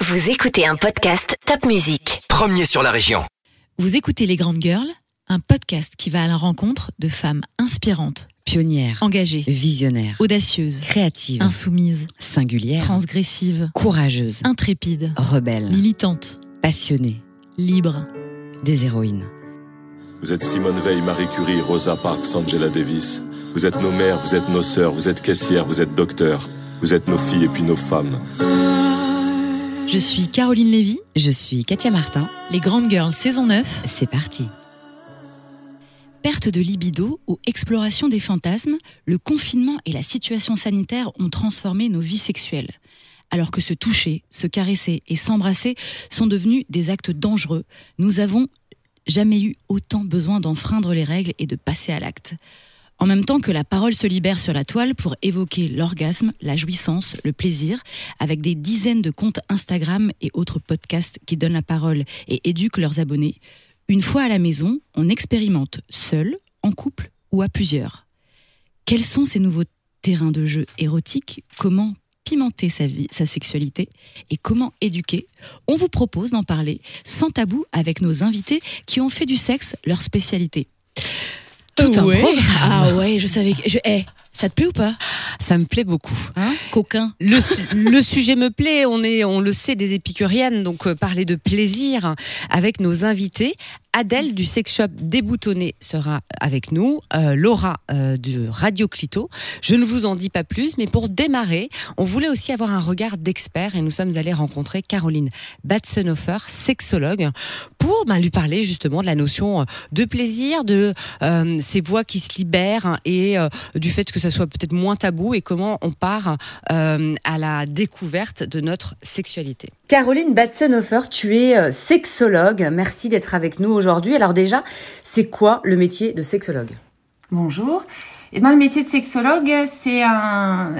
Vous écoutez un podcast Top Music. Premier sur la région. Vous écoutez Les Grandes Girls, un podcast qui va à la rencontre de femmes inspirantes, Pionnière, engagées, visionnaire, audacieuses, créative, insoumises, singulière, transgressives, courageuse, intrépides, rebelle, militantes, passionnée, libres. des héroïnes. Vous êtes Simone Veil, Marie Curie, Rosa Parks, Angela Davis. Vous êtes nos mères, vous êtes nos sœurs, vous êtes caissières, vous êtes docteurs. Vous êtes nos filles et puis nos femmes. Je suis Caroline Lévy, Je suis Katia Martin. Les Grandes Girls saison 9, C'est parti. perte de libido ou exploration des fantasmes, le confinement et la situation sanitaire ont transformé nos vies sexuelles. Alors que se toucher, se caresser et s'embrasser sont devenus des actes dangereux, nous avons jamais eu autant besoin d'enfreindre les règles et de passer à l'acte. En même temps que la parole se libère sur la toile pour évoquer l'orgasme, la jouissance, le plaisir, avec des dizaines de comptes Instagram et autres podcasts qui donnent la parole et éduquent leurs abonnés, une fois à la maison, on expérimente seul, en couple ou à plusieurs. Quels sont ces nouveaux terrains de jeu érotiques? Comment pimenter sa vie, sa sexualité? Et comment éduquer? On vous propose d'en parler sans tabou avec nos invités qui ont fait du sexe leur spécialité. Tout un Ouais. programme. Ah ouais, je savais que je ça te plaît ou pas? Ça me plaît beaucoup. Hein? Coquin. Le, su- le sujet me plaît, on est, on le sait, des épicuriennes, donc euh, parler de plaisir avec nos invités. Adèle du sex shop Déboutonné sera avec nous, euh, Laura euh, de Radio Clito. Je ne vous en dis pas plus, mais pour démarrer, on voulait aussi avoir un regard d'expert et nous sommes allés rencontrer Caroline Batzenhofer, sexologue, pour ben, lui parler justement de la notion euh, de plaisir, de ces voix qui se libèrent et du fait que ça soit peut-être moins tabou et comment on part à la découverte de notre sexualité. Caroline Batzenhofer, tu es sexologue. Merci d'être avec nous aujourd'hui. Alors déjà, c'est quoi le métier de sexologue? Bonjour. Eh ben, le métier de sexologue, c'est un,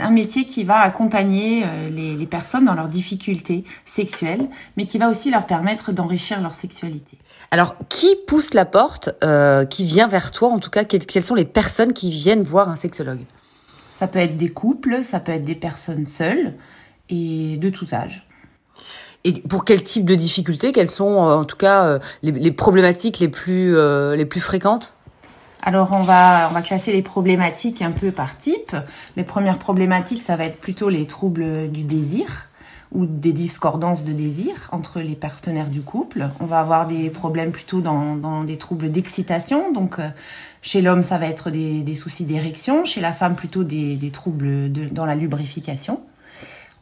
un métier qui va accompagner euh, les, les personnes dans leurs difficultés sexuelles, mais qui va aussi leur permettre d'enrichir leur sexualité. Alors, qui pousse la porte, euh, qui vient vers toi En tout cas, que- quelles sont les personnes qui viennent voir un sexologue? Ça peut être des couples, ça peut être des personnes seules et de tous âges. Et pour quel type de difficultés Quelles sont, euh, en tout cas, euh, les, problématiques les plus, euh, les plus fréquentes? Alors on va on va classer les problématiques un peu par type. Les premières problématiques, ça va être plutôt les troubles du désir ou des discordances de désir entre les partenaires du couple. On va avoir des problèmes plutôt dans, dans des troubles d'excitation. Donc chez l'homme, ça va être des, des soucis d'érection. Chez la femme, plutôt des, des troubles dans la lubrification.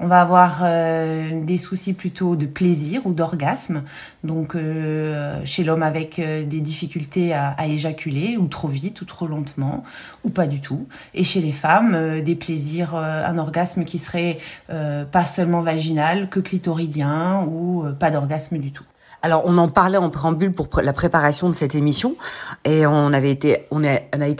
On va avoir euh, des soucis plutôt de plaisir ou d'orgasme. Donc euh, chez l'homme avec euh, des difficultés à, éjaculer ou trop vite ou trop lentement ou pas du tout. Et chez les femmes, des plaisirs, un orgasme qui serait pas seulement vaginal que clitoridien ou pas d'orgasme du tout. Alors, on en parlait en préambule pour la préparation de cette émission, et on a, été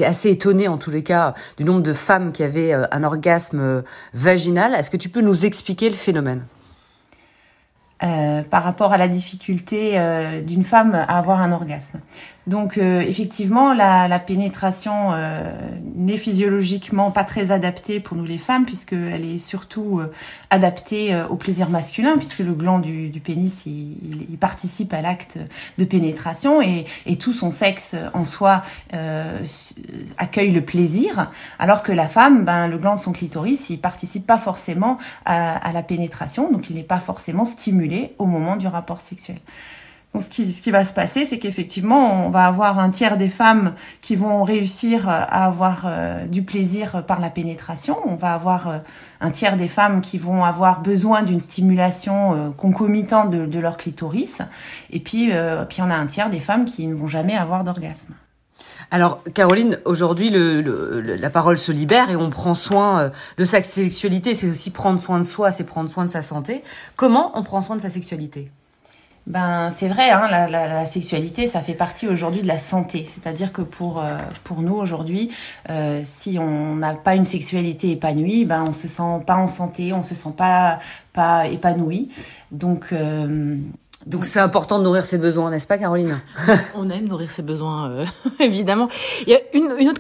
assez étonnés en tous les cas du nombre de femmes qui avaient euh, un orgasme euh, vaginal. Est-ce que tu peux nous expliquer le phénomène? Euh, par rapport à la difficulté d'une femme à avoir un orgasme. Donc euh, effectivement, la, pénétration euh, n'est physiologiquement pas très adaptée pour nous les femmes puisqu'elle est surtout euh, adaptée au plaisir masculin puisque le gland du, pénis il, participe à l'acte de pénétration et, et tout son sexe en soi accueille le plaisir alors que la femme, ben, le gland de son clitoris il participe pas forcément à la pénétration donc il n'est pas forcément stimulé au moment du rapport sexuel. Donc, ce qui, ce qui va se passer, c'est qu'effectivement, on va avoir un tiers des femmes qui vont réussir à avoir euh, du plaisir par la pénétration. On va avoir euh, un tiers des femmes qui vont avoir besoin d'une stimulation euh, concomitante de, leur clitoris. Et puis, euh, puis, on a un tiers des femmes qui ne vont jamais avoir d'orgasme. Alors, Caroline, aujourd'hui, le, le- la parole se libère et on prend soin euh, de sa sexualité. C'est aussi prendre soin de soi, c'est prendre soin de sa santé. Comment on prend soin de sa sexualité? Ben, c'est vrai, hein, la, la, la sexualité, ça fait partie aujourd'hui de la santé. C'est-à-dire que pour, euh, pour nous, aujourd'hui, euh, si on n'a pas une sexualité épanouie, ben, on se sent pas en santé, on se sent pas, pas épanoui. Donc, euh, Donc c'est important de nourrir ses besoins, n'est-ce pas, Caroline? On aime nourrir ses besoins, euh, évidemment. Il y a une, une, autre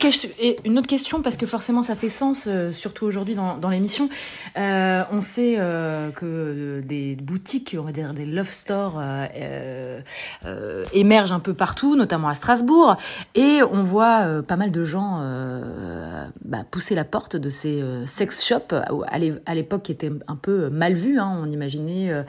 question, parce que forcément ça fait sens, euh, surtout aujourd'hui dans, dans l'émission. Euh, on sait euh, que des boutiques, on va dire des love stores, euh, émergent un peu partout, notamment à Strasbourg, et on voit pas mal de gens bah, pousser la porte de ces sex shops à l'époque qui étaient un peu mal vus. Hein. On imaginait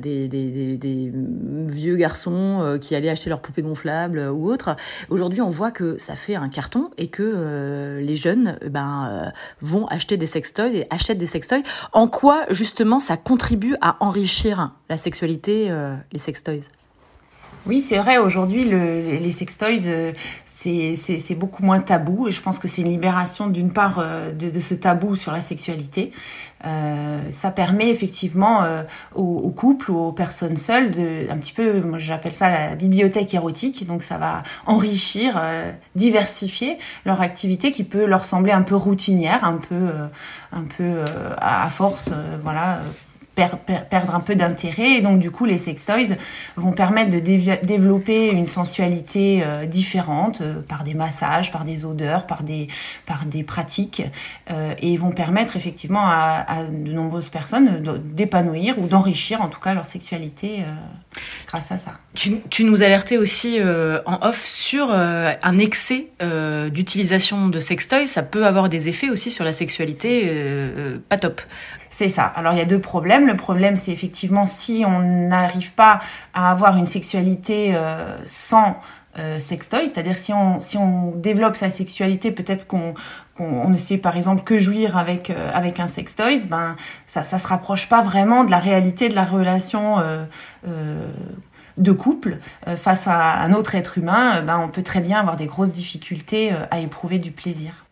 des, des, des des, vieux garçons euh, qui allaient acheter leurs poupées gonflables euh, ou autres. Aujourd'hui, on voit que ça fait un carton et que euh, les jeunes ben, vont acheter des sextoys et achètent des sextoys. En quoi, justement, ça contribue à enrichir la sexualité, les sextoys? Oui, c'est vrai, aujourd'hui, le, les sextoys, c'est beaucoup moins tabou et je pense que c'est une libération d'une part de, de, ce tabou sur la sexualité. Euh, ça permet effectivement euh, aux, aux, couples ou aux personnes seules de un petit peu moi j'appelle ça la bibliothèque érotique donc ça va enrichir euh, diversifier leur activité qui peut leur sembler un peu routinière un peu un peu à force voilà perdre un peu d'intérêt. Et donc, du coup, les sextoys vont permettre de développer une sensualité euh, différente euh, par des massages, par des odeurs, par des, pratiques. Euh, et vont permettre effectivement à, à de nombreuses personnes d'épanouir ou d'enrichir en tout cas leur sexualité grâce à ça. Tu, tu nous alertais aussi en off sur un excès d'utilisation de sextoys. Ça peut avoir des effets aussi sur la sexualité pas top. C'est ça. Alors il y a deux problèmes. Le problème, c'est effectivement si on n'arrive pas à avoir une sexualité euh, sans euh, sextoy, c'est-à-dire si on si on développe sa sexualité, peut-être qu'on ne sait par exemple que jouir avec euh, avec un sextoy, ben ça ça se rapproche pas vraiment de la réalité de la relation euh, de couple face à un autre être humain. Ben on peut très bien avoir des grosses difficultés à éprouver du plaisir.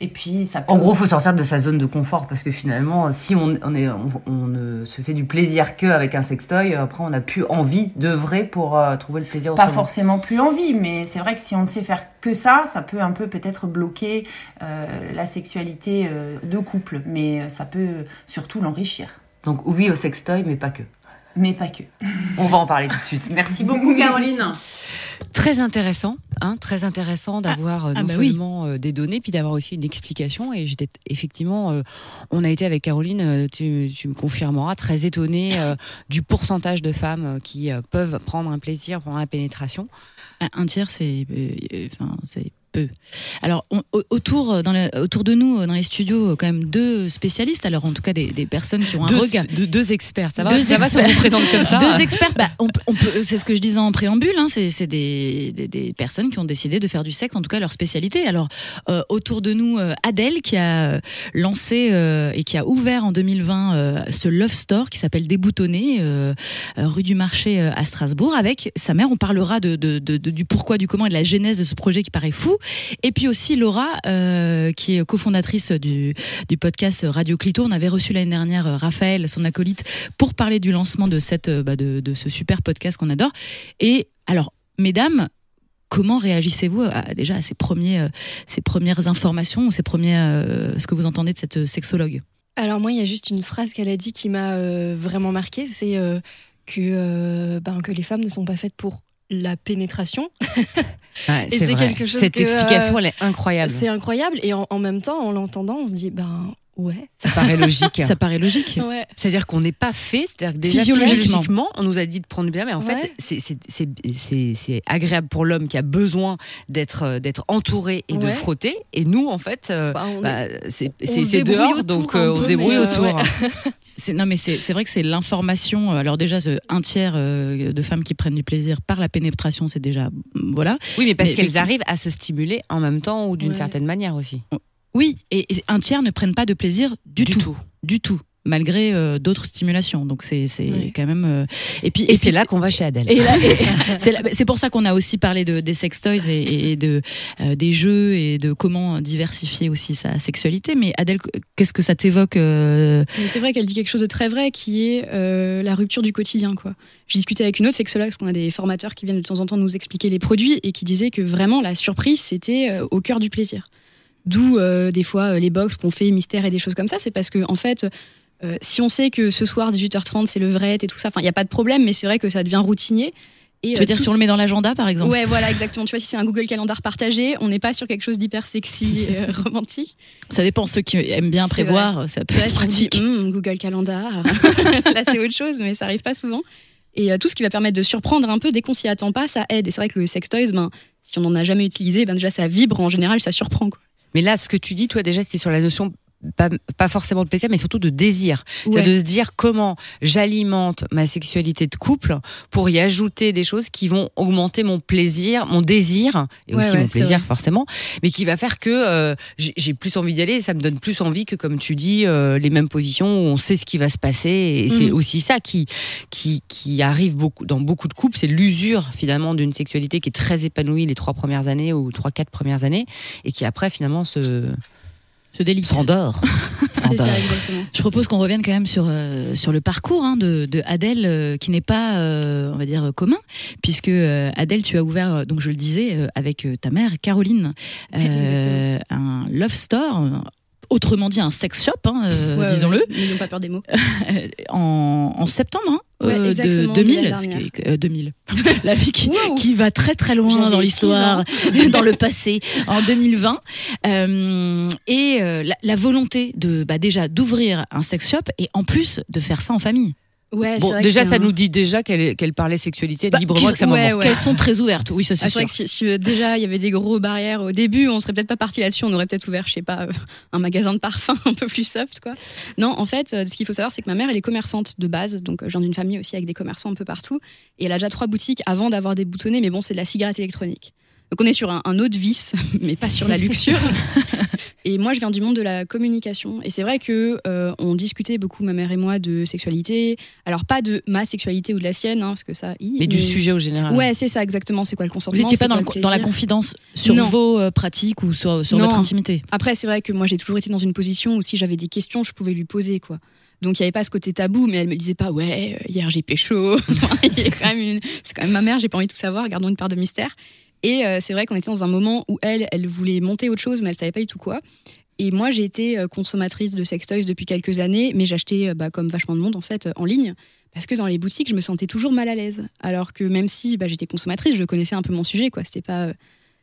Et puis, ça En gros, faut sortir de sa zone de confort parce que finalement, si on, on est, on, ne se fait du plaisir qu'avec un sextoy, après, on n'a plus envie d'œuvrer pour euh, trouver le plaisir. Pas forcément plus envie, mais c'est vrai que si on ne sait faire que ça, ça peut un peu peut-être bloquer euh, la sexualité euh, de couple, mais ça peut surtout l'enrichir. Donc oui au sextoy, mais pas que mais pas que. On va en parler tout de suite. Merci beaucoup Caroline. Très intéressant, hein, très intéressant d'avoir ah, euh, ah bah seulement euh, des données, puis d'avoir aussi une explication. Et j'étais effectivement, euh, on a été avec Caroline, tu, tu me confirmeras, très étonnée du pourcentage de femmes qui peuvent prendre un plaisir pendant la pénétration. Un tiers, c'est, enfin, c'est peu. Alors, autour, euh, dans autour de nous, euh, dans les studios, euh, quand même deux spécialistes, alors en tout cas des, des personnes qui ont un regard. deux experts, ça va, deux ça va si on vous présente comme ça Deux experts, bah, on, on peut, c'est ce que je disais en préambule, hein, c'est des, des, des, personnes qui ont décidé de faire du sexe, en tout cas leur spécialité. Alors, euh, autour de nous, Adèle qui a lancé euh, et qui a ouvert en 2020 euh, ce Love Store qui s'appelle Déboutonné, rue du Marché à Strasbourg, avec sa mère. On parlera de, de, de, du pourquoi, du comment et de la genèse de ce projet qui paraît fou. Et puis aussi Laura, euh, qui est cofondatrice du, podcast Radio Clito. On avait reçu l'année dernière euh, Raphaël, son acolyte, pour parler du lancement de, cette, euh, bah de, ce super podcast qu'on adore. Et alors, mesdames, comment réagissez-vous déjà à ces, premiers, ces premières informations, ces premiers, ce que vous entendez de cette sexologue? Alors moi, il y a juste une phrase qu'elle a dit qui m'a vraiment marquée, c'est ben, que les femmes ne sont pas faites pour la pénétration. et c'est quelque chose Cette explication, euh, elle est incroyable. C'est incroyable. Et en, même temps, en l'entendant, on se dit, ben ouais. Ça paraît logique. ça paraît logique. Ouais. C'est-à-dire qu'on n'est pas fait, c'est-à-dire que déjà physiologiquement, on nous a dit de prendre bien, mais en fait, c'est agréable pour l'homme qui a besoin d'être euh, d'être entouré et de frotter. Et nous, en fait, euh, bah, bah, c'est dehors, donc on se débrouille autour. non, mais c'est vrai que c'est l'information. Alors déjà, un tiers euh, de femmes qui prennent du plaisir par la pénétration, c'est déjà voilà. Oui, mais parce qu'elles arrivent à se stimuler en même temps ou d'une certaine manière aussi. Oui, et, un tiers ne prennent pas de plaisir du, tout. Du tout malgré euh, d'autres stimulations. Donc c'est quand même. Euh, et puis et, c'est là qu'on va chez Adèle. Et c'est pour ça qu'on a aussi parlé de, des sextoys et, et de euh, des jeux et de comment diversifier aussi sa sexualité. Mais Adèle, qu'est-ce que ça t'évoque C'est vrai qu'elle dit quelque chose de très vrai, qui est la rupture du quotidien, quoi. J'ai discuté avec une autre sexologue, parce qu'on a des formateurs qui viennent de temps en temps nous expliquer les produits et qui disaient que vraiment la surprise c'était au cœur du plaisir. D'où des fois les box qu'on fait mystère et des choses comme ça, c'est parce que en fait euh, si on sait que ce soir 18h30 c'est le vrai et tout ça, enfin il y a pas de problème, mais c'est vrai que ça devient routinier. Et, tu veux euh, dire si on le met dans l'agenda par exemple? Ouais, voilà, exactement. Tu vois, si c'est un Google Calendar partagé, on n'est pas sur quelque chose d'hyper sexy et euh, romantique. Ça dépend. Ceux qui aiment bien prévoir, ça peut être pratique. Hum, Google Calendar, là c'est autre chose, mais ça arrive pas souvent. Et tout ce qui va permettre de surprendre un peu dès qu'on s'y attend pas, ça aide. Et c'est vrai que le sextoys, ben, si on n'en a jamais utilisé, ben déjà ça vibre en général, ça surprend. Quoi. Mais là, ce que tu dis, toi déjà, c'était sur la notion pas, pas, forcément de plaisir, mais surtout de désir. C'est de se dire comment j'alimente ma sexualité de couple pour y ajouter des choses qui vont augmenter mon plaisir, mon désir, et aussi mon plaisir forcément, mais qui va faire que euh, j'ai plus envie d'y aller, ça me donne plus envie que, comme tu dis, euh, les mêmes positions où on sait ce qui va se passer. Et c'est mm. aussi ça qui, qui, qui arrive beaucoup, dans beaucoup de couples, c'est l'usure finalement d'une sexualité qui est très épanouie les trois premières années ou trois, quatre premières années, et qui après finalement se se délite. S'endort. Je propose qu'on revienne quand même sur, euh, sur le parcours hein, de, de, Adèle, euh, qui n'est pas, euh, on va dire, commun, puisque Adèle, tu as ouvert, donc je le disais, avec ta mère, Caroline, un love store autrement dit un sex shop, hein, euh, disons-le. N'ayons pas peur des mots. en, en, septembre hein, euh, de 2000, 2000. la vie qui, qui, va très très loin dans l'histoire, dans le passé, en 2020. Euh, et euh, la, la, volonté de bah, déjà d'ouvrir un sex shop et en plus de faire ça en famille. Ouais, bon, déjà, ça nous dit déjà qu'elle parlait sexualité bah, librement avec sa ouais, ouais. Qu'elles sont très ouvertes, oui, ça c'est ah, sûr. vrai que si, si, euh, déjà il y avait des gros barrières au début, on serait peut-être pas parti là-dessus, on aurait peut-être ouvert, je sais pas, euh, un magasin de parfums un peu plus soft, quoi. Non, en fait, euh, ce qu'il faut savoir, c'est que ma mère, elle est commerçante de base, donc je viens d'une famille aussi avec des commerçants un peu partout, et elle a déjà trois boutiques avant d'avoir des boutonnés, mais bon, c'est de la cigarette électronique. Donc on est sur un, un autre vice, mais pas sur la luxure. et moi, je viens du monde de la communication. Et c'est vrai que euh, on discutait beaucoup, ma mère et moi, de sexualité. Alors pas de ma sexualité ou de la sienne, hein, parce que ça. mais, du sujet au général. Ouais, c'est ça exactement. C'est quoi le consentement? Vous n'étiez pas dans, dans, la confidence sur vos euh, pratiques ou sur, sur votre intimité? Après, c'est vrai que moi, j'ai toujours été dans une position où si j'avais des questions, je pouvais lui poser, quoi. Donc il n'y avait pas ce côté tabou, mais elle me disait pas ouais hier j'ai pécho. c'est quand même ma mère, j'ai pas envie de tout savoir. Gardons une part de mystère. Et euh, c'est vrai qu'on était dans un moment où elle, elle voulait monter autre chose, mais elle savait pas du tout quoi. Et moi, j'ai été euh, consommatrice de sextoys depuis quelques années, mais j'achetais, euh, bah, comme vachement de monde en fait, en ligne, parce que dans les boutiques, je me sentais toujours mal à l'aise. Alors que même si bah, j'étais consommatrice, je connaissais un peu mon sujet, quoi. C'était pas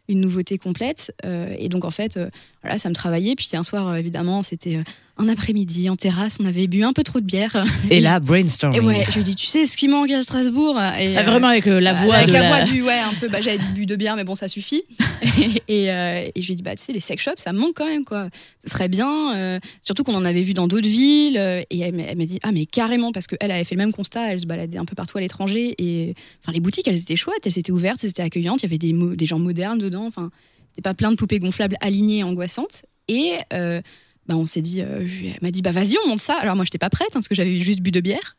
une nouveauté complète. et donc en fait, voilà, ça me travaillait. Puis un soir, évidemment, c'était un après-midi en terrasse, on avait bu un peu trop de bière. Et, là, brainstorming. Et ouais, je lui dis, tu sais ce qui manque à Strasbourg et, ah, Vraiment avec euh, la voix. Avec la, voix du, ouais, un peu, bah, j'avais bu de bière, mais bon, ça suffit. et, euh, et, je lui ai dit, bah, tu sais, les sex shops, ça manque quand même, quoi. Ce serait bien, euh, surtout qu'on en avait vu dans d'autres villes. et elle, m'a dit, ah, mais carrément, parce qu'elle avait fait le même constat, elle se baladait un peu partout à l'étranger. Et enfin, les boutiques, elles étaient chouettes, elles étaient ouvertes, elles étaient accueillantes, il y avait des, des gens modernes dedans. Enfin, c'était pas plein de poupées gonflables alignées, angoissantes. Et bah, on s'est dit, euh, elle m'a dit, bah vas-y, on monte ça. Alors moi, j'étais pas prête, hein, parce que j'avais juste bu de bière.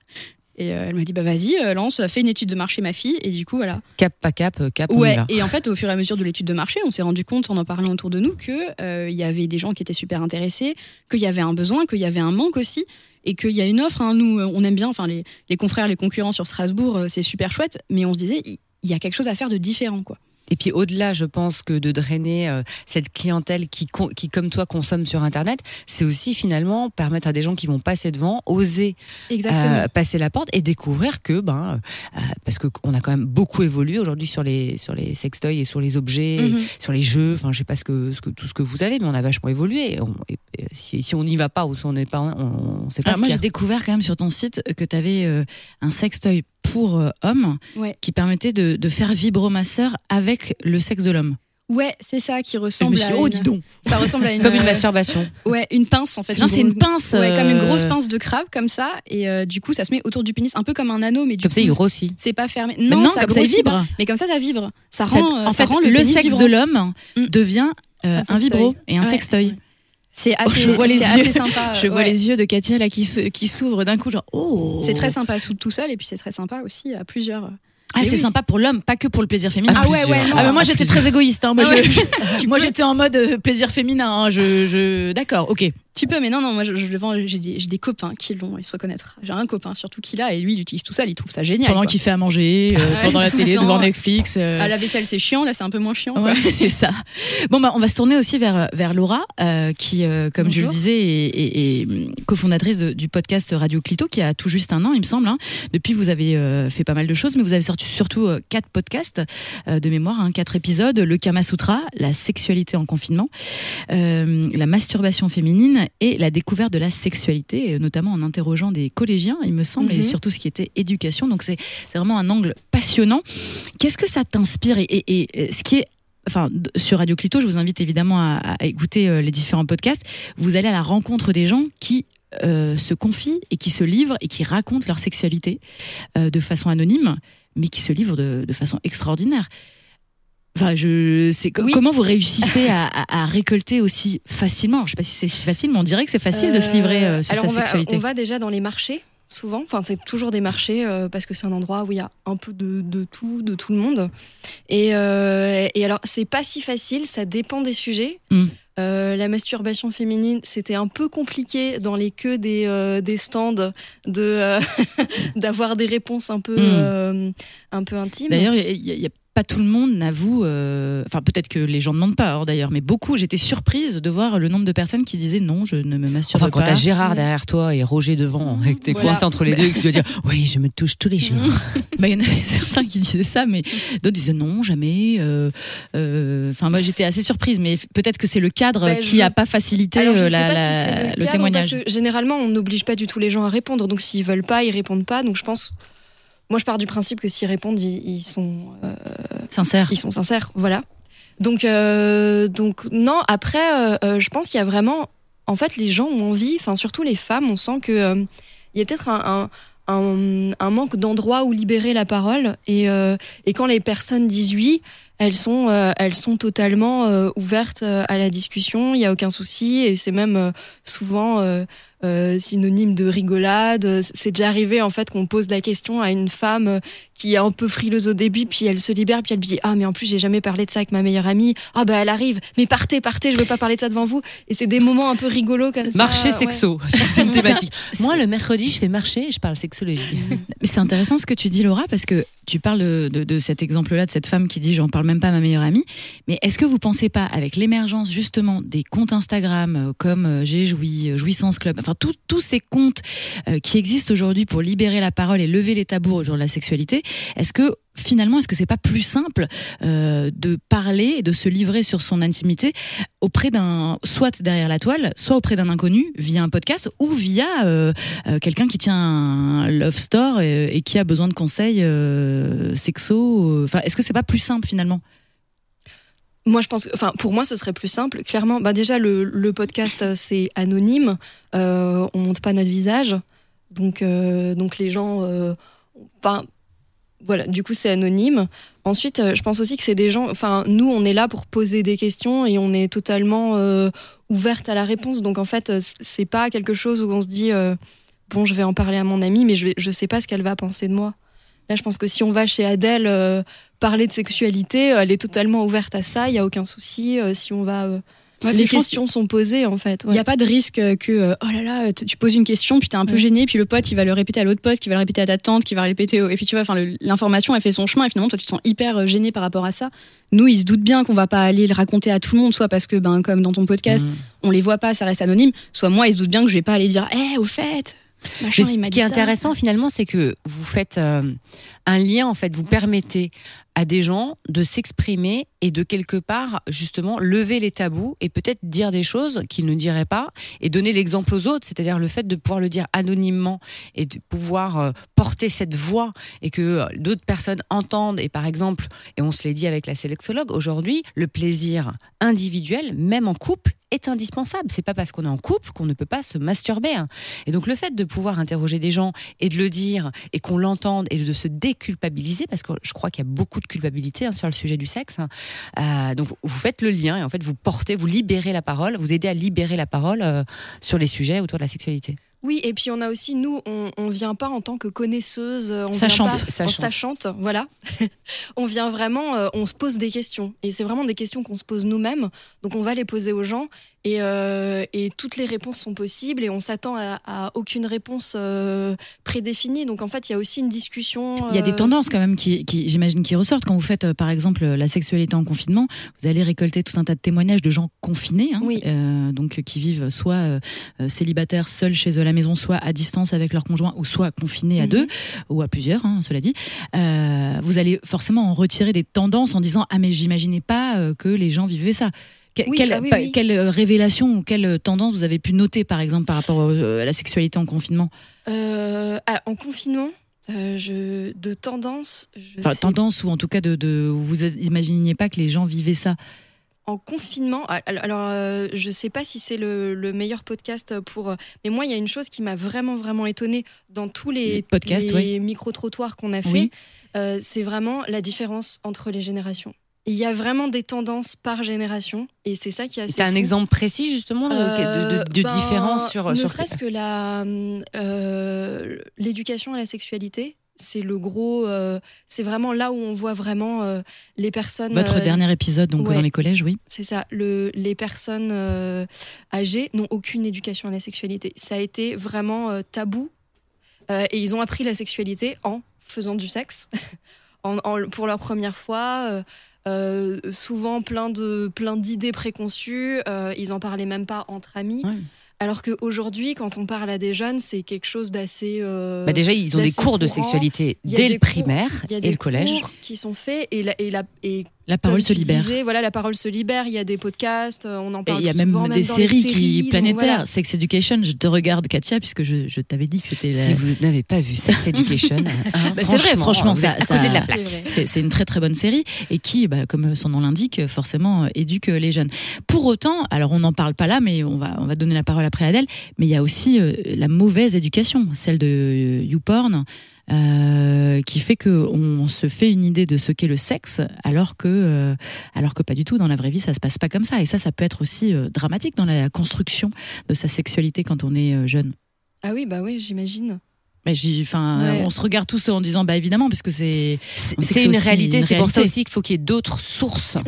Et euh, elle m'a dit, bah vas-y, euh, lance, fait une étude de marché, ma fille. Et du coup, voilà. Cap, pas cap, cap. Ouais, et en fait, au fur et à mesure de l'étude de marché, on s'est rendu compte, en en parlant autour de nous, qu'il il y avait des gens qui étaient super intéressés, qu'il y avait un besoin, qu'il y avait un manque aussi. Et qu'il y a une offre, hein. nous, on aime bien, enfin, les, les confrères, les concurrents sur Strasbourg, c'est super chouette, mais on se disait, il y a quelque chose à faire de différent, quoi. Et puis au-delà, je pense que de drainer euh, cette clientèle qui, qui, comme toi, consomme sur Internet, c'est aussi finalement permettre à des gens qui vont passer devant, oser euh, passer la porte et découvrir que, ben, euh, parce qu'on a quand même beaucoup évolué aujourd'hui sur les sur les sextoys et sur les objets, mhm. sur les jeux. Enfin, je sais pas ce que, ce que tout ce que vous avez, mais on a vachement évolué. si, si on n'y va pas ou si on n'est pas, on, on sait pas. Alors moi, j'ai découvert quand même sur ton site que tu avais un sextoy pour euh, hommes qui permettait de, de faire vibromasseur avec le sexe de l'homme. Ouais, c'est ça qui ressemble à. Oh, dis donc Ça ressemble à une. comme une masturbation. Ouais, une pince en fait. Non, c'est une pince. Ouais, comme une grosse euh, pince de crabe comme ça. Et euh, du coup, ça se met autour du pénis, un peu comme un anneau, mais du comme ça, il grossit. C'est pas fermé. Non, non comme ça, il vibre. Mais comme ça, ça vibre. Ça rend. en fait, le, sexe de l'homme mm. devient un, vibro et un sextoy. C'est oh, assez, je vois les yeux, sympa. je vois les yeux de Katia là qui qui s'ouvrent d'un coup genre oh. C'est très sympa tout seul et puis c'est très sympa aussi à plusieurs. Ah, c'est sympa pour l'homme, pas que pour le plaisir féminin. Ah ouais, ouais. Ah, mais moi j'étais très égoïste. Hein. Moi, ah j'étais en mode euh, plaisir féminin. Hein. Je, je... D'accord, ok. Tu peux, mais non, non, moi je, je le vends, j'ai des, des copains qui l'ont, ils se reconnaître. J'ai un copain surtout qui l'a et lui il utilise tout ça, il trouve ça génial. Pendant qu'il fait à manger, euh, Ouais, pendant la télé, attends. devant Netflix. euh, À la vaisselle c'est chiant, là c'est un peu moins chiant. Ouais, c'est ça. Bon, bah, on va se tourner aussi vers, vers Laura, euh, qui, euh, comme je le disais, est, est- est, hum, cofondatrice de- du podcast Radio Clito, qui a tout juste un an, il me semble. hein. Depuis, vous avez euh, fait pas mal de choses, mais vous avez sorti surtout euh, quatre podcasts euh, de mémoire, hein, quatre épisodes le Kama Sutra, la sexualité en confinement, euh, la masturbation féminine et la découverte de la sexualité, euh, notamment en interrogeant des collégiens, il me semble, et Mhm. surtout ce qui était éducation. Donc, c'est vraiment un angle passionnant. Qu'est-ce que ça t'inspire et, et- et ce qui est Enfin, sur Radio Clito, je vous invite évidemment à, à écouter euh, les différents podcasts. Vous allez à la rencontre des gens qui euh, se confient et qui se livrent et qui racontent leur sexualité euh, de façon anonyme, mais qui se livrent de, de façon extraordinaire. Enfin, je sais Oui. comment vous réussissez à, à- à récolter aussi facilement? Alors, je sais pas si c'est facile, mais on dirait que c'est facile de se livrer euh, sur alors sa on va, sexualité. on va déjà dans les marchés, souvent. Enfin, c'est toujours des marchés euh, parce que c'est un endroit où il y a un peu de, de tout, de tout le monde. Et, euh, et alors, c'est pas si facile, ça dépend des sujets. Mm. Euh, la masturbation féminine, c'était un peu compliqué dans les queues des, euh, des stands de euh, d'avoir des réponses un peu Mm. euh, un peu intimes. D'ailleurs, il y, a- il y a pas tout le monde n'avoue. euh, Enfin, peut-être que les gens ne demandent pas. D'ailleurs, mais beaucoup. J'étais surprise de voir le nombre de personnes qui disaient non, je ne me masturbe Enfin, quand pas. t'as Gérard derrière toi et Roger devant, et que t'es Voilà. coincé entre les deux et que tu dois dire Oui, je me touche tous les jours. Bah, il y en avait certains qui disaient ça, mais d'autres disaient non, jamais. euh, euh, Enfin, moi, j'étais assez surprise, mais peut-être que c'est le cadre Bah, qui je- n'a pas facilité Alors, je sais la- pas la- si c'est le, le, cadre, témoignage. Parce que généralement, on n'oblige pas du tout les gens à répondre. Donc, s'ils veulent pas, ils répondent pas. Donc, je pense. Moi, je pars du principe que s'ils répondent, ils, ils sont, euh, Sincère. ils sont sincères. Voilà. Donc, euh, donc non. Après, euh, euh, je pense qu'il y a vraiment. En fait, les gens ont envie. Enfin, surtout les femmes. On sent que euh, y a peut-être un, manque d'endroits où libérer la parole. Et, quand les personnes disent oui, elles sont, elles sont totalement ouvertes à la discussion. Il y a aucun souci. Et c'est même souvent euh, synonyme de rigolade. C'est déjà arrivé en fait qu'on pose la question à une femme euh, qui est un peu frileuse au début, puis elle se libère, puis elle dit ah mais en plus j'ai jamais parlé de ça avec ma meilleure amie. Ah bah elle arrive, mais partez, partez, je veux pas parler de ça devant vous. Et c'est des moments un peu rigolos comme ça. Marché ouais. sexo, c'est une thématique. Moi, le mercredi, je fais marcher et je parle sexologie. Mais c'est intéressant ce que tu dis, Laura, parce que tu parles de, de- de cet exemple-là, de cette femme qui dit j'en parle même pas à ma meilleure amie. Mais est-ce que vous pensez pas, avec l'émergence justement des comptes Instagram euh, comme J'ai Joui, Jouissance Club, enfin tous ces comptes euh, qui existent aujourd'hui pour libérer la parole et lever les tabous autour de la sexualité, est-ce que finalement, est-ce que c'est pas plus simple euh, de parler et de se livrer sur son intimité auprès d'un, soit derrière la toile, soit auprès d'un inconnu via un podcast ou via euh, quelqu'un qui tient un love store et, et qui a besoin de conseils sexo. Enfin, est-ce que c'est pas plus simple finalement? Moi, je pense, enfin, pour moi, ce serait plus simple. Clairement, bah déjà le, podcast, euh, c'est anonyme. Euh, on monte pas notre visage, donc euh, donc les gens, euh, enfin. voilà, du coup c'est anonyme. Ensuite, je pense aussi que c'est des gens. Enfin, nous, on est là pour poser des questions et on est totalement ouverte à la réponse. Donc en fait, c'est pas quelque chose où on se dit bon, je vais en parler à mon amie, mais je vais, je sais pas ce qu'elle va penser de moi. Là, je pense que si on va chez Adèle euh, parler de sexualité, euh, elle est totalement ouverte à ça. Il y a aucun souci. euh, si on va, euh, Ouais, les questions sont posées en fait. Il n'y a pas de risque que, oh là là, tu poses une question, puis t'es un peu Ouais. gêné, puis le pote, il va le répéter à l'autre pote, qui va le répéter à ta tante, qui va le répéter au... Et puis tu vois, enfin, l'information, elle fait son chemin, et finalement, toi, tu te sens hyper gêné par rapport à ça. Nous, ils se doutent bien qu'on va pas aller le raconter à tout le monde, soit parce que, ben, comme dans ton podcast, Mmh. on les voit pas, ça reste anonyme, soit moi, ils se doutent bien que je vais pas aller dire, eh, au fait, machin, ce qui est intéressant finalement, c'est que vous faites euh, un lien, en fait, vous permettez à des gens de s'exprimer et de quelque part justement lever les tabous et peut-être dire des choses qu'ils ne diraient pas et donner l'exemple aux autres, c'est-à-dire le fait de pouvoir le dire anonymement et de pouvoir euh, porter cette voix et que euh, d'autres personnes entendent et par exemple, et on se l'est dit avec la sélexologue, aujourd'hui, le plaisir individuel, même en couple, est indispensable. C'est pas parce qu'on est en couple qu'on ne peut pas se masturber. hein. Et donc le fait de pouvoir interroger des gens et de le dire et qu'on l'entende et de se déculpabiliser, parce que je crois qu'il y a beaucoup de culpabilité hein, sur le sujet du sexe. hein. Euh, donc vous faites le lien et en fait vous portez, vous libérez la parole, vous aidez à libérer la parole euh, sur les sujets autour de la sexualité. Oui, et puis on a aussi, nous, on, on vient pas en tant que connaisseuse, euh, on Sachante. vient pas Sachante. en sachante, voilà. on vient vraiment, euh, on se pose des questions, et c'est vraiment des questions qu'on se pose nous-mêmes, donc on va les poser aux gens, et, euh, et toutes les réponses sont possibles et on s'attend à, à aucune réponse euh, prédéfinie. Donc en fait, il y a aussi une discussion. Il y a des euh, tendances quand même qui, qui j'imagine, qui ressortent quand vous faites, par exemple, la sexualité en confinement. Vous allez récolter tout un tas de témoignages de gens confinés, hein, Oui. donc qui vivent soit célibataires, seuls chez eux à la maison, soit à distance avec leur conjoint, ou soit confinés à Mhm. deux ou à plusieurs, hein, cela dit. Euh, vous allez forcément en retirer des tendances en disant ah mais j'imaginais pas que les gens vivaient ça. Que- Oui, quelle, ah oui, pa- oui. quelle euh, révélation ou quelle tendance vous avez pu noter par exemple par rapport euh, à la sexualité en confinement? Euh, ah, en confinement, euh, je, de tendance. Je Enfin, sais tendance ou en tout cas de, de vous imaginiez pas que les gens vivaient ça? En confinement, al- alors euh, je sais pas si c'est le, le meilleur podcast pour, euh, mais moi il y a une chose qui m'a vraiment vraiment étonnée dans tous les, Les podcasts, les micro trottoirs qu'on a fait, euh, c'est vraiment la différence entre les générations. Il y a vraiment des tendances par génération et c'est ça qui est assez. T'as un exemple précis justement de, de- Euh, de- de ben, différence sur, Ne sur- serait-ce que la euh, l'éducation à la sexualité, c'est le gros, euh, c'est vraiment là où on voit vraiment euh, les personnes. Votre euh, dernier épisode donc ouais. dans les collèges, oui. c'est ça. Le, les personnes euh, âgées n'ont aucune éducation à la sexualité. Ça a été vraiment euh, tabou. Euh, et ils ont appris la sexualité en faisant du sexe, en, en- pour leur première fois. Euh, souvent plein de plein d'idées préconçues. euh, ils en parlaient même pas entre amis. Ouais. Alors qu'aujourd'hui, quand on parle à des jeunes, c'est quelque chose d'assez. euh, Bah déjà, ils ont des cours de sexualité dès le primaire il y a et des le collège. cours qui sont faits et la, et la, et La parole comme se libère. disais, voilà, la parole se libère. Il y a des podcasts, euh, on en parle. il y a même souvent, des les séries, qui planétaires. voilà. Sex Education, je te regarde Katia puisque je, je t'avais dit que c'était la- Si vous n'avez pas vu Sex Education, hein, Bah, c'est vrai, franchement, ça-. C'est une très très bonne série et qui, bah, comme son nom l'indique, forcément euh, éduque les jeunes. Pour autant, alors on n'en parle pas là, mais on va on va donner la parole après à Adèle. Mais il y a aussi euh, la mauvaise éducation, celle de euh, YouPorn. euh, qui fait que on se fait une idée de ce qu'est le sexe alors que euh, alors que pas du tout. Dans la vraie vie ça se passe pas comme ça. Et ça ça peut être aussi euh, dramatique dans la construction de sa sexualité quand on est euh, jeune. Ah oui, bah oui, j'imagine. Mais j'y- enfin Ouais. on se regarde tous en disant bah évidemment parce que c'est C'est une réalité, une c'est pour ça aussi qu'il faut qu'il y ait d'autres sources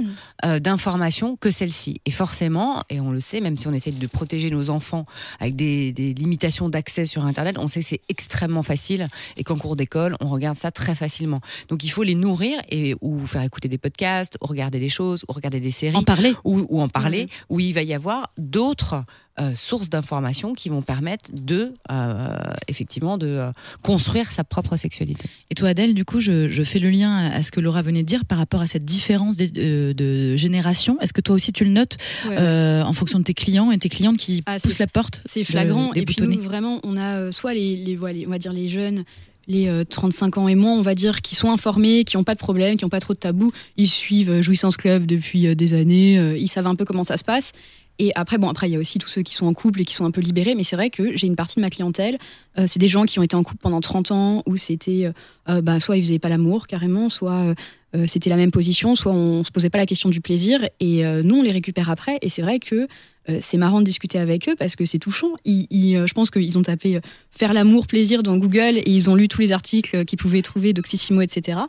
euh, d'informations que celle-ci. Et forcément, et on le sait, même si on essaie de protéger nos enfants avec des, des limitations d'accès sur Internet, on sait que c'est extrêmement facile et qu'en cours d'école, on regarde ça très facilement. Donc il faut les nourrir et ou faire écouter des podcasts, ou regarder des choses, ou regarder des séries en parler ou, ou en parler, où il va y avoir d'autres euh, sources d'informations qui vont permettre de euh, effectivement de euh, construire sa propre sexualité. Et toi, Adèle, du coup, je, je fais le lien à ce que Laura venait de dire par rapport à cette différence de, de génération. Est-ce que toi aussi tu le notes Ouais, euh, en fonction de tes clients et tes clientes qui Ah, poussent la porte C'est flagrant. Et puis nous, vraiment, on a euh, soit les, les, voilà, les- on va dire les jeunes, les euh, 35 ans et moins, on va dire, qui sont informés, qui n'ont pas de problème, qui n'ont pas trop de tabous. Ils suivent euh, Jouissance Club depuis euh, des années. euh, ils savent un peu comment ça se passe. Et après, bon, après, il y a aussi tous ceux qui sont en couple et qui sont un peu libérés. Mais c'est vrai que j'ai une partie de ma clientèle, euh, c'est des gens qui ont été en couple pendant 30 ans, où c'était, euh, euh, bah, soit ils faisaient pas l'amour carrément, soit euh, c'était la même position, soit on se posait pas la question du plaisir. Et euh, nous, on les récupère après. Et c'est vrai que euh, c'est marrant de discuter avec eux parce que c'est touchant. Ils, je pense qu'ils ont tapé faire l'amour plaisir dans Google et ils ont lu tous les articles qu'ils pouvaient trouver d'Oxysimo, etc.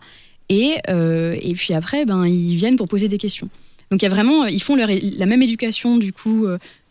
Et, et puis après, ben, ils viennent pour poser des questions. Donc il y a vraiment, ils font la même éducation du coup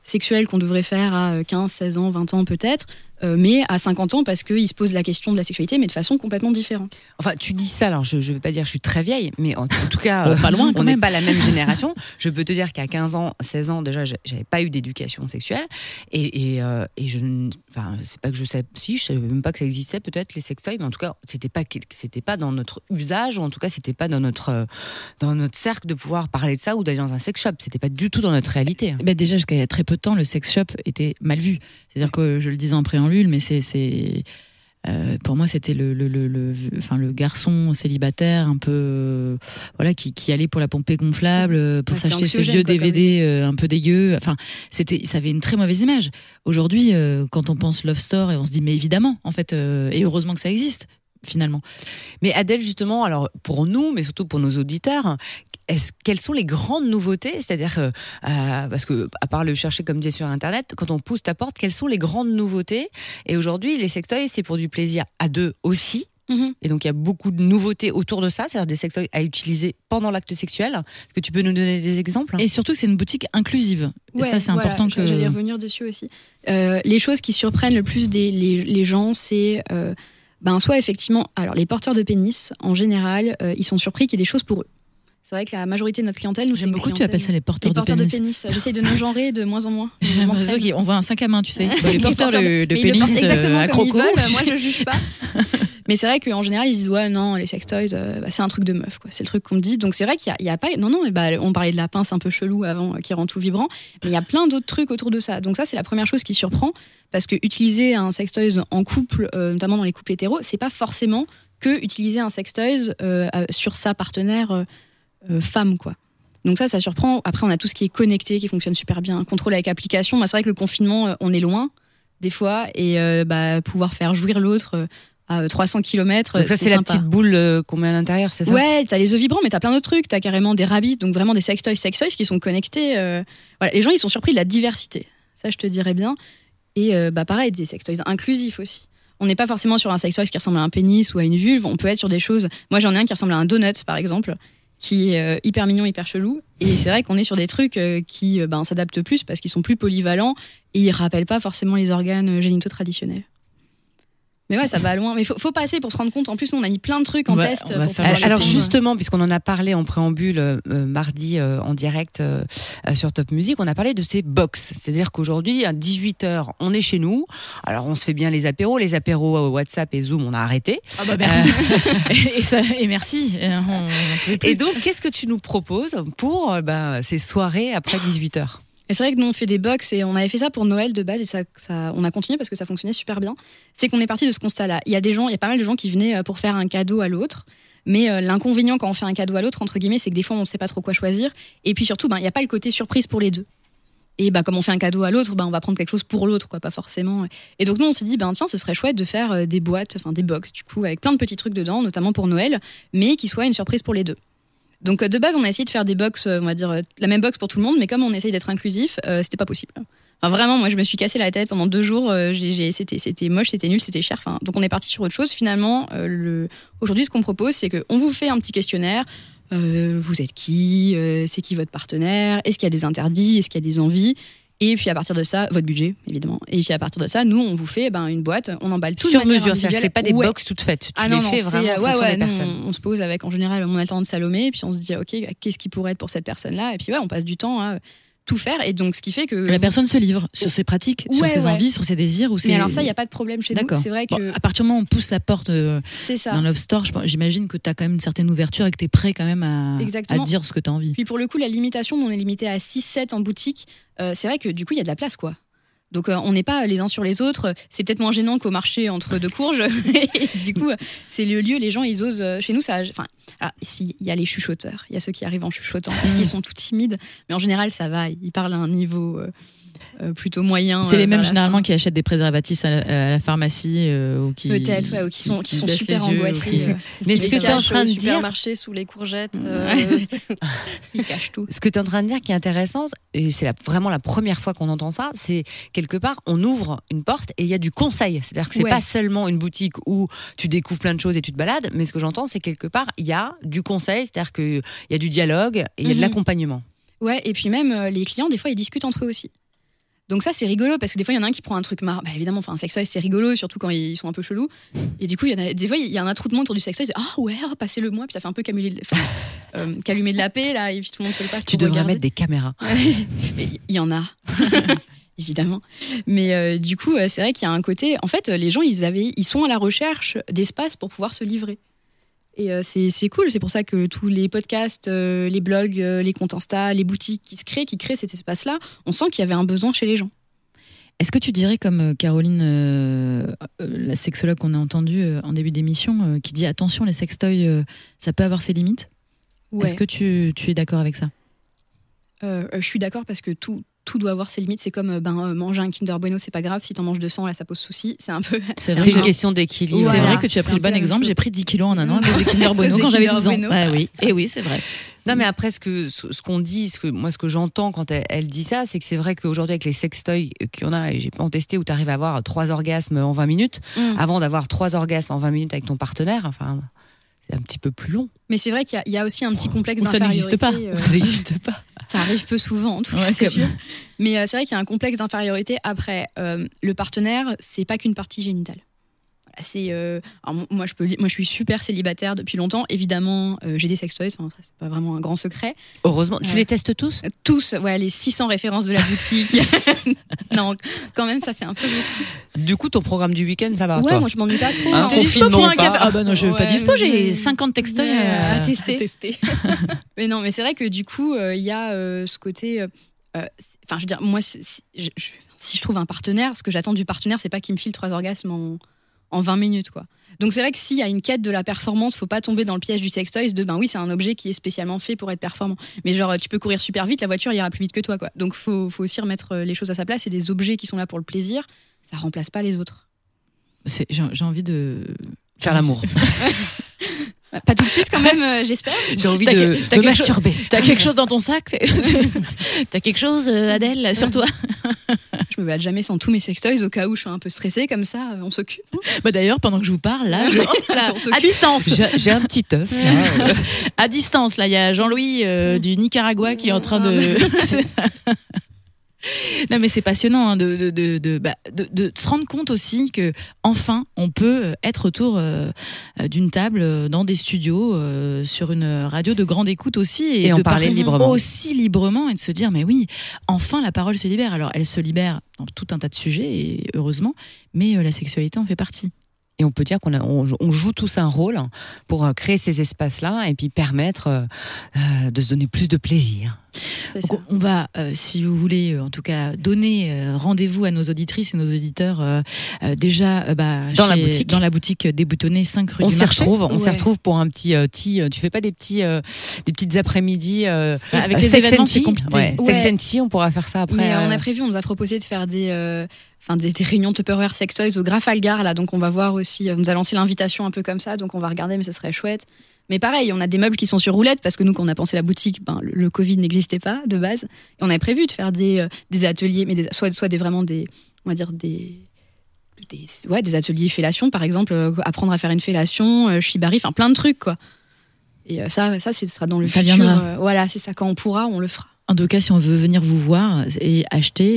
sexuelle qu'on devrait faire à euh, 15, 16 ans, 20 ans peut-être, euh, mais à 50 ans parce qu'ils se posent la question de la sexualité, mais de façon complètement différente. Enfin, tu dis ça, alors je ne veux pas dire que je suis très vieille, mais en, en tout cas, pas loin, quand on n'est pas la même génération. Je peux te dire qu'à 15 ans, 16 ans, déjà, j'avais pas eu d'éducation sexuelle. Et, et, euh, et je ne. Enfin, c'est pas que je sais. Si, je savais même pas que ça existait, peut-être, les sextoys, mais en tout cas, c'était pas, c'était pas dans notre usage, ou en tout cas, c'était pas dans notre, euh, dans notre cercle de pouvoir parler de ça ou d'aller dans un sex shop. C'était pas du tout dans notre réalité. hein. Ben déjà, jusqu'à très peu de temps, le sex shop était mal vu. C'est-à-dire que je le disais en préambule, mais c'est, euh, pour moi, c'était le, le, le, le- enfin, le garçon célibataire un peu, euh, voilà, qui, qui allait pour la pompée gonflable, euh, pour s'acheter ses anxiogène, vieux DVD euh, un peu dégueux. Enfin, c'était, ça avait une très mauvaise image. Aujourd'hui, quand on pense Love Store, et on se dit, mais évidemment, en fait, et heureusement que ça existe. Finalement, Mais Adèle, justement, alors pour nous, mais surtout pour nos auditeurs, est-ce, quelles sont les grandes nouveautés? C'est-à-dire, euh, euh, parce que à part le chercher comme dit sur Internet, quand on pousse ta porte, quelles sont les grandes nouveautés? Et aujourd'hui, les sextoys, c'est pour du plaisir à deux aussi. Mhm. Et donc il y a beaucoup de nouveautés autour de ça, c'est-à-dire des sextoys à utiliser pendant l'acte sexuel. Est-ce que tu peux nous donner des exemples? Et surtout, c'est une boutique inclusive. Et Ouais, ça, c'est voilà, important que. J'allais revenir dessus aussi. Euh, les choses qui surprennent le plus des, les, les gens, c'est euh, ben, soit effectivement, alors les porteurs de pénis, en général, euh, ils sont surpris qu'il y ait des choses pour eux. C'est vrai que la majorité de notre clientèle, nous, J'aime beaucoup tu appelles ça les porteurs, les porteurs de de pénis. pénis. J'essaye de non genrer de moins en moins. J'ai l'impression qu'on voit un sac à main, tu sais. Bah, les porteurs de, pénis euh, à croco. veulent, Moi, je juge pas. Mais c'est vrai qu'en général, ils disent ouais, non, les sextoys, euh, bah, c'est un truc de meuf, quoi. C'est le truc qu'on dit. Donc c'est vrai qu'il y, a- a pas, non, non, bah, on parlait de la pince un peu chelou avant, euh, qui rend tout vibrant, mais il y a plein d'autres trucs autour de ça. Donc ça, c'est la première chose qui surprend, parce que utiliser un sextoys en couple, euh, notamment dans les couples hétéros, c'est pas forcément que utiliser un sextoys euh, sur sa partenaire femme, quoi. Donc ça, ça surprend. Après, on a tout ce qui est connecté, qui fonctionne super bien. Contrôle avec application. Moi, c'est vrai que le confinement, on est loin des fois, et bah, pouvoir faire jouir l'autre à 300 km. Donc ça c'est la petite boule euh, qu'on met à l'intérieur, c'est ça? Ouais, t'as les œufs vibrants, mais t'as plein d'autres trucs. T'as carrément des rabbits, donc vraiment des sextoys, sextoys qui sont connectés. euh, Voilà, les gens ils sont surpris de la diversité. Ça, je te dirais bien. Et euh, bah pareil, des sextoys inclusifs aussi. On n'est pas forcément sur un sextoy qui ressemble à un pénis ou à une vulve. On peut être sur des choses. Moi, j'en ai un qui ressemble à un donut, par exemple, qui est euh, hyper mignon, hyper chelou. Et c'est vrai qu'on est sur des trucs euh, qui euh, ben, s'adaptent plus parce qu'ils sont plus polyvalents et ils rappellent pas forcément les organes euh, génitaux traditionnels. Mais ouais, ça va loin. Mais faut, faut passer pour se rendre compte. En plus, nous, on a mis plein de trucs en test. pour faire Alors justement, puisqu'on en a parlé en préambule euh, euh, mardi euh, en direct euh, euh, sur Top Music, on a parlé de ces box. C'est-à-dire qu'aujourd'hui, à 18h, on est chez nous. Alors on se fait bien les apéros. Les apéros euh, WhatsApp et Zoom, on a arrêté. Ah bah merci. et, ça, et merci. On- on. Et donc, qu'est-ce que tu nous proposes pour ben, ces soirées après 18h Et c'est vrai que nous, on fait des box et on avait fait ça pour Noël de base et ça, ça- on a continué parce que ça fonctionnait super bien. C'est qu'on est parti de ce constat-là. Il y a des gens, il y a pas mal de gens qui venaient euh, pour faire un cadeau à l'autre. Mais euh, l'inconvénient quand on fait un cadeau à l'autre, entre guillemets, c'est que des fois, on ne sait pas trop quoi choisir. Et puis surtout, ben, il n'y a pas le côté surprise pour les deux. Et bah, comme on fait un cadeau à l'autre, ben, on va prendre quelque chose pour l'autre, quoi, pas forcément. Et donc, nous, on s'est dit, ben, tiens, ce serait chouette de faire euh, des boîtes, enfin des box, du coup, avec plein de petits trucs dedans, notamment pour Noël, mais qui soit une surprise pour les deux. Donc euh, de base, on a essayé de faire des box, euh, on va dire euh, la même box pour tout le monde, mais comme on essaye d'être inclusif, euh, c'était pas possible. Vraiment, moi, je me suis cassé la tête pendant deux jours. euh, c'était, moche, c'était nul, c'était cher. Enfin, donc on est parti sur autre chose. Finalement, le... aujourd'hui, ce qu'on propose, c'est qu'on vous fait un petit questionnaire. Vous êtes qui C'est qui votre partenaire Est-ce qu'il y a des interdits Est-ce qu'il y a des envies et puis à partir de ça, votre budget évidemment. Et puis à partir de ça, nous on vous fait ben, une boîte, on emballe tout Sur de mesure, c'est-à-dire c'est pas des Ouais. box toutes faites. Tu Ah les non, fais vraiment ouais, ouais, des on, on se pose avec en général mon alternante Salomé, puis on se dit ok, qu'est-ce qui pourrait être pour cette personne-là, et puis ouais, on passe du temps à tout faire, et donc ce qui fait que. La personne se livre sur ses pratiques, sur ses ouais. envies, sur ses désirs ou ses. Mais alors ça, il n'y a pas de problème chez nous. C'est vrai Bon, que à partir du moment où on pousse la porte euh, c'est ça. d'un love store, j'imagine que tu as quand même une certaine ouverture et que tu es prêt quand même à, à dire ce que tu as envie. Puis pour le coup, la limitation, on est limité à 6-7 en boutique. euh, c'est vrai que du coup, il y a de la place, quoi. Donc euh, on n'est pas les uns sur les autres. C'est peut-être moins gênant qu'au marché entre deux courges. Et du coup, c'est le lieu. Les gens, ils osent. euh, Chez nous, ça. Enfin, alors, ici, il y a les chuchoteurs. Il y a ceux qui arrivent en chuchotant parce Mm. qu'ils sont tout timides. Mais en général, ça va. Ils parlent à un niveau euh, plutôt moyen. C'est euh, les vers mêmes généralement fin. qui achètent des préservatifs à la, à la pharmacie euh, ou qui. Peut-être, ouais, ou qui sont, qui sont super les yeux, ou angoissés. qui- euh, Mais ce que tu es en train de dire, supermarché sous les courgettes. euh. Ils cachent tout. Ce que tu es en train de dire qui est intéressant, et c'est vraiment la première fois qu'on entend ça, c'est quelque part, on ouvre une porte et il y a du conseil. C'est-à-dire que c'est Ouais. pas seulement une boutique où tu découvres plein de choses et tu te balades, mais ce que j'entends, c'est quelque part, il y a du conseil, c'est-à-dire qu'il y a du dialogue et il y a de Mhm. l'accompagnement. Ouais, et puis même euh, les clients, des fois, ils discutent entre eux aussi. Donc ça, c'est rigolo parce que des fois, il y en a un qui prend un truc marrant. Bah, évidemment, enfin, un sextoy, c'est rigolo, surtout quand ils sont un peu chelous. Et du coup, il y en a, des fois, il y a un attroupement autour du sextoy. ils disent, Ah ouais, oh, passez-le moi. Puis ça fait un peu camuler de, enfin, euh, calumer de la paix, là. Et puis tout le monde se le passe. Tu devrais regarder. mettre des caméras. Mais il y en a. Évidemment. Mais euh, du coup, euh, c'est vrai qu'il y a un côté. En fait, euh, les gens, ils, avaient, ils sont à la recherche d'espace pour pouvoir se livrer. Et euh, c'est cool. C'est pour ça que tous les podcasts, euh, les blogs, euh, les comptes Insta, les boutiques qui se créent, qui créent cet espace-là, on sent qu'il y avait un besoin chez les gens. Est-ce que tu dirais, comme Caroline, euh, la sexologue qu'on a entendue euh, en début d'émission, euh, qui dit attention, les sextoys, ça peut avoir ses limites? Ouais. Est-ce que tu, tu es d'accord avec ça? Je suis d'accord parce que tout, tout doit avoir ses limites. C'est comme euh, ben, euh, manger un Kinder Bueno, c'est pas grave. Si t'en manges 200, là, ça pose souci. C'est un peu. C'est un une question d'équilibre. C'est vrai que tu as pris le bon exemple. J'ai pris 10 kilos en un an à cause de Kinder Bueno quand j'avais Kinder 12 ans. Bueno. Ouais, oui, et oui, c'est vrai. Non, mais après, ce que ce, qu'on dit, ce que moi, ce que j'entends quand elle, elle dit ça, c'est que c'est vrai qu'aujourd'hui, avec les sextoys qu'il y en a, et j'ai pas en testé, où tu arrives à avoir trois orgasmes en 20 minutes, Mm. avant d'avoir trois orgasmes en 20 minutes avec ton partenaire, enfin, c'est un petit peu plus long. Mais c'est vrai qu'il y a- il y, a aussi un petit complexe Ou ça n'existe d'infériorité. pas. euh, Ça n'existe pas. Ça arrive peu souvent, en tout cas, Ouais, c'est comme- sûr. Mais euh, c'est vrai qu'il y a un complexe d'infériorité. Après, euh, le partenaire, c'est pas qu'une partie génitale. C'est, euh, alors, moi, je peux, moi, je suis super célibataire depuis longtemps. Évidemment, euh, j'ai des sextoys. Enfin, c'est pas vraiment un grand secret. Heureusement, tu Ouais. les testes tous? Euh, Tous, ouais, les 600 références de la boutique. non, quand même, ça fait un peu. Du coup, ton programme du week-end, ça va ouais, toi? moi, je m'ennuie pas trop. Hein, hein. T'es dispo confinement pour ou un pas café? Ah bah non, je vais pas Ouais, dispo, j'ai mais- 50 textoys à, à tester. Mais non, mais c'est vrai que du coup, euh, il y a euh, ce côté. euh, euh, Enfin, je veux dire, moi, si, je- si je trouve un partenaire, ce que j'attends du partenaire, c'est pas qu'il me file trois orgasmes en, en 20 minutes, quoi. Donc c'est vrai que s'il y a une quête de la performance, faut pas tomber dans le piège du sextoys de ben oui, c'est un objet qui est spécialement fait pour être performant. Mais genre, tu peux courir super vite, la voiture ira plus vite que toi, quoi. Donc faut, faut aussi remettre euh, les choses à sa place. Et des objets qui sont là pour le plaisir, ça remplace pas les autres. C'est- J'ai j'ai envie de Faire l'amour. Bah, Pas tout de suite quand même, euh, j'espère. J'ai envie T'as de, que- t'as de quelque chose- masturber. T'as quelque chose dans ton sac? T'as quelque chose, euh, Adèle, sur toi? Je me balade jamais sans tous mes sextoys au cas où je suis un peu stressée, comme ça, euh, on s'occupe. bah D'ailleurs, pendant que je vous parle, là, je- là, On s'occupe. à distance, J'ai j'ai un petit œuf. là. à distance, là, il y a Jean-Louis euh, du Nicaragua qui est en train de. Non, mais c'est passionnant hein, de, de, de, de, bah, de- se rendre compte aussi que enfin, on peut être autour euh, euh, d'une table euh, dans des studios euh, sur une radio de grande écoute aussi et, Et en parler librement. aussi librement et de se dire mais oui, enfin la parole se libère. Alors elle se libère dans tout un tas de sujets et heureusement, mais euh, la sexualité en fait partie. Et on peut dire qu'on on, on joue tous un rôle pour euh, créer ces espaces-là et puis permettre euh, euh, de se donner plus de plaisir. Donc, on va, euh, si vous voulez, euh, en tout cas, donner euh, rendez-vous à nos auditrices et nos auditeurs euh, euh, déjà euh, bah, Dans la boutique. dans la boutique déboutonnée 5 rue On du s'y retrouve, on s'y Ouais. retrouve pour un petit euh, tea. Tu fais pas des petits, euh, des petites après-midi euh, Bah, Avec euh, les sex événements, and c'est tea. compliqué. Ouais, Ouais. Sex and tea, on pourra faire ça après. Mais euh, on a prévu, on nous a proposé de faire des, euh, enfin des, des réunions Tupperware Sextoys au Grafalgar là, donc on va voir aussi. euh, On nous a lancé l'invitation un peu comme ça, donc on va regarder, mais ce serait chouette. Mais pareil, on a des meubles qui sont sur roulette parce que nous, quand on a pensé la boutique, ben, le, le Covid n'existait pas de base. Et on avait prévu de faire des, euh, des ateliers, mais des- soit, soit des vraiment des, on va dire des, des, ouais, des ateliers fellation par exemple, euh, apprendre à faire une fellation, euh, shibari, enfin plein de trucs quoi. Et euh, ça, ça, ce sera dans le Ça futur. viendra. euh, voilà, c'est ça. Quand on pourra, on le fera. En tout cas, si on veut venir vous voir et acheter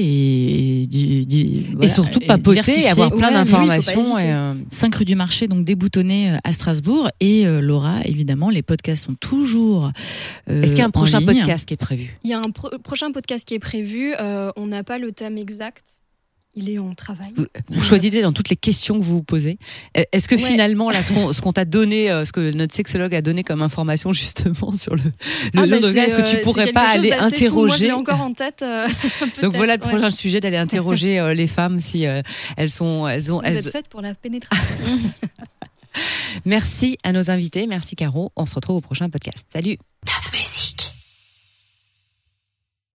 et, du- et voilà, surtout papoter et avoir plein Ouais, oui, d'informations. et, euh, 5 rue du Marché, donc déboutonné euh, à Strasbourg. Et euh, Laura, évidemment, les podcasts sont toujours. euh, Est-ce qu'il y a un prochain ligne. podcast qui est prévu? Il y a un pro- prochain podcast qui est prévu. euh, on n'a pas le thème exact. Il est en travail. vous, vous choisissez dans toutes les questions que vous vous posez. Est-ce que Ouais. finalement, là, ce qu'on t'a donné, euh, ce que notre sexologue a donné comme information justement sur le, le Ah, bah, est-ce que tu euh, pourrais pas aller. Moi, interroger l'ai encore en tête. euh, Donc voilà le ouais. prochain sujet d'aller interroger euh, les femmes si euh, elles sont elles ont Vous elles- êtes faite pour la pénétration. Merci à nos invités, merci Caro. On se retrouve au prochain podcast. Salut.